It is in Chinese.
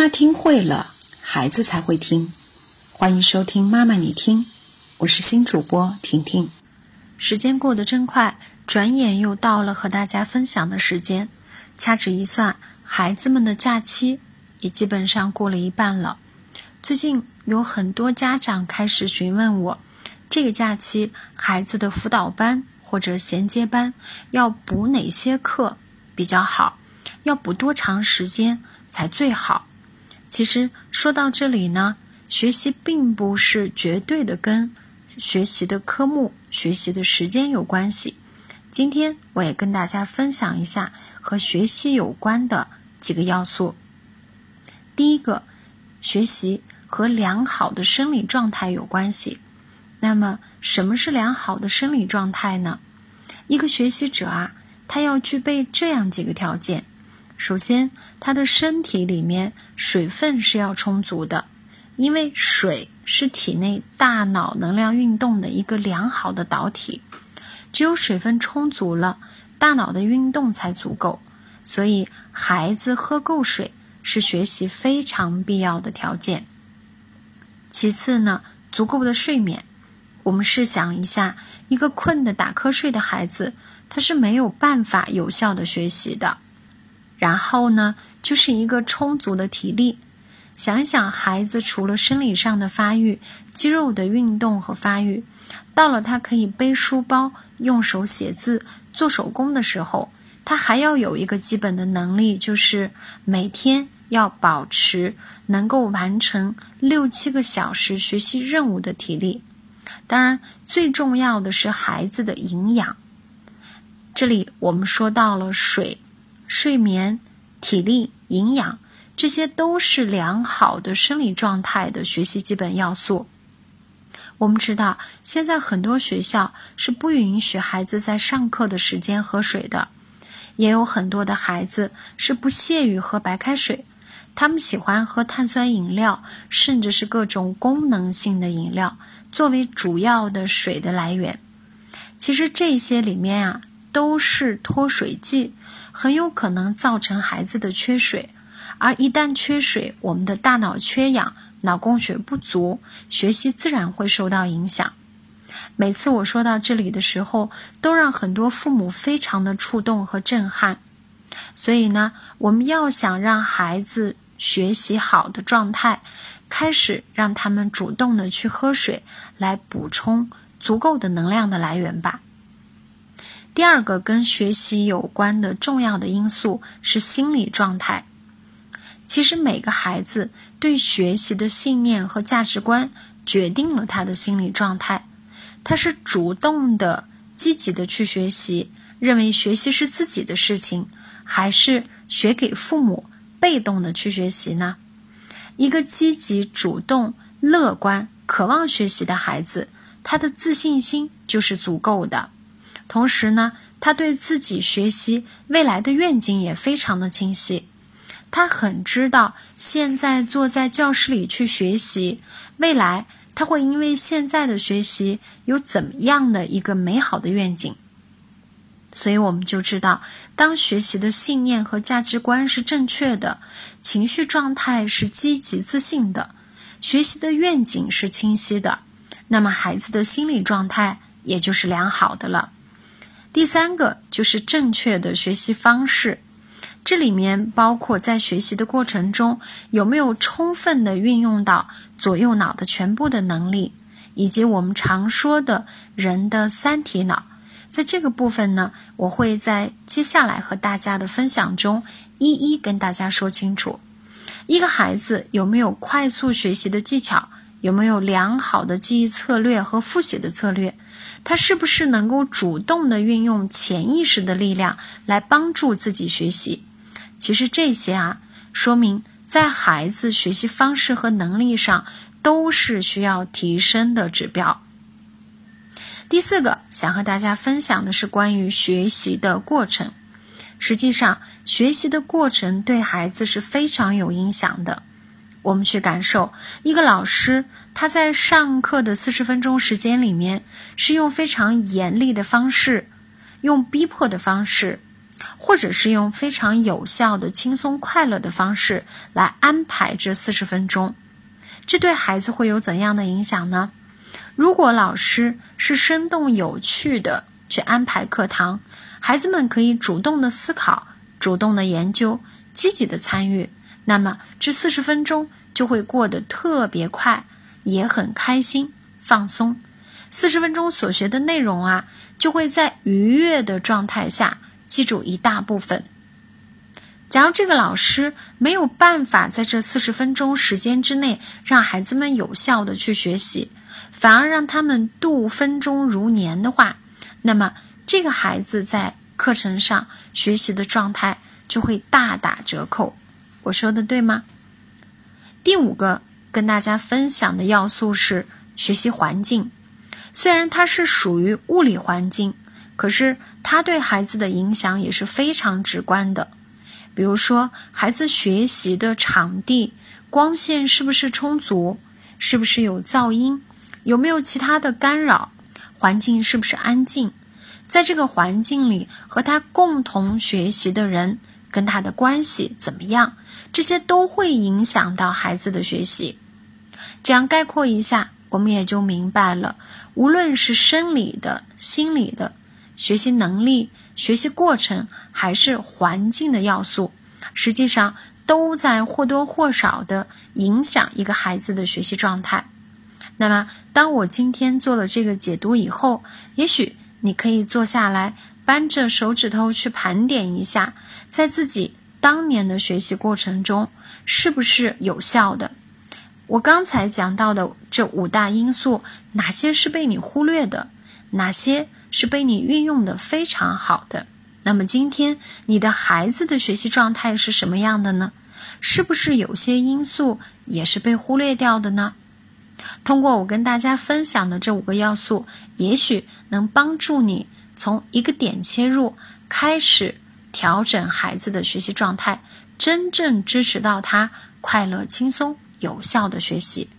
妈听会了，孩子才会听。欢迎收听《妈妈你听》，我是新主播婷婷。时间过得真快，转眼又到了和大家分享的时间。掐指一算，孩子们的假期也基本上过了一半了。最近有很多家长开始询问我，这个假期孩子的辅导班或者衔接班要补哪些课比较好？要补多长时间才最好？其实说到这里呢，学习并不是绝对的跟学习的科目、学习的时间有关系。今天我也跟大家分享一下和学习有关的几个要素。第一个，学习和良好的生理状态有关系。那么，什么是良好的生理状态呢？一个学习者啊，他要具备这样几个条件。首先，他的身体里面水分是要充足的，因为水是体内大脑能量运动的一个良好的导体。只有水分充足了，大脑的运动才足够。所以，孩子喝够水是学习非常必要的条件。其次呢，足够的睡眠。我们试想一下，一个困得打瞌睡的孩子，他是没有办法有效的学习的。然后呢，就是一个充足的体力。想一想，孩子除了生理上的发育、肌肉的运动和发育，到了他可以背书包、用手写字、做手工的时候，他还要有一个基本的能力，就是每天要保持能够完成六七个小时学习任务的体力。当然，最重要的是孩子的营养。这里我们说到了水。睡眠、体力、营养，这些都是良好的生理状态的学习基本要素。我们知道，现在很多学校是不允许孩子在上课的时间喝水的，也有很多的孩子是不屑于喝白开水，他们喜欢喝碳酸饮料，甚至是各种功能性的饮料作为主要的水的来源。其实这些里面啊，都是脱水剂。很有可能造成孩子的缺水，而一旦缺水，我们的大脑缺氧，脑供血不足，学习自然会受到影响。每次我说到这里的时候，都让很多父母非常的触动和震撼。所以呢，我们要想让孩子学习好的状态，开始让他们主动的去喝水，来补充足够的能量的来源吧。第二个跟学习有关的重要的因素是心理状态。其实每个孩子对学习的信念和价值观决定了他的心理状态。他是主动的、积极的去学习，认为学习是自己的事情，还是学给父母、被动的去学习呢？一个积极、主动、乐观、渴望学习的孩子，他的自信心就是足够的。同时呢，他对自己学习未来的愿景也非常的清晰。他很知道，现在坐在教室里去学习，未来他会因为现在的学习有怎么样的一个美好的愿景。所以我们就知道，当学习的信念和价值观是正确的，情绪状态是积极自信的，学习的愿景是清晰的，那么孩子的心理状态也就是良好的了。第三个就是正确的学习方式，这里面包括在学习的过程中有没有充分的运用到左右脑的全部的能力，以及我们常说的人的三体脑。在这个部分呢，我会在接下来和大家的分享中一一跟大家说清楚。一个孩子有没有快速学习的技巧，有没有良好的记忆策略和复习的策略？他是不是能够主动的运用潜意识的力量来帮助自己学习？其实这些啊，说明在孩子学习方式和能力上都是需要提升的指标。第四个想和大家分享的是关于学习的过程。实际上，学习的过程对孩子是非常有影响的。我们去感受一个老师。他在上课的四十分钟时间里面，是用非常严厉的方式，用逼迫的方式，或者是用非常有效的、轻松快乐的方式来安排这四十分钟，这对孩子会有怎样的影响呢？如果老师是生动有趣的去安排课堂，孩子们可以主动的思考、主动的研究、积极的参与，那么这四十分钟就会过得特别快，也很开心、放松。四十分钟所学的内容啊，就会在愉悦的状态下。记住一大部分。假如这个老师没有办法在这四十分钟时间之内让孩子们有效的去学习，反而让他们度分钟如年的话，那么这个孩子在课程上学习的状态就会大打折扣。我说的对吗？第五个跟大家分享的要素是学习环境，虽然它是属于物理环境。可是，它对孩子的影响也是非常直观的。比如说，孩子学习的场地光线是不是充足，是不是有噪音，有没有其他的干扰，环境是不是安静，在这个环境里和他共同学习的人跟他的关系怎么样，这些都会影响到孩子的学习。这样概括一下，我们也就明白了，无论是生理的、心理的。学习能力、学习过程还是环境的要素，实际上都在或多或少的影响一个孩子的学习状态。那么，当我今天做了这个解读以后，也许你可以坐下来，扳着手指头去盘点一下，在自己当年的学习过程中是不是有效的。我刚才讲到的这五大因素，哪些是被你忽略的？哪些？是被你运用的非常好的。那么今天你的孩子的学习状态是什么样的呢？是不是有些因素也是被忽略掉的呢？通过我跟大家分享的这五个要素，也许能帮助你从一个点切入，开始调整孩子的学习状态，真正支持到他快乐、轻松、有效的学习。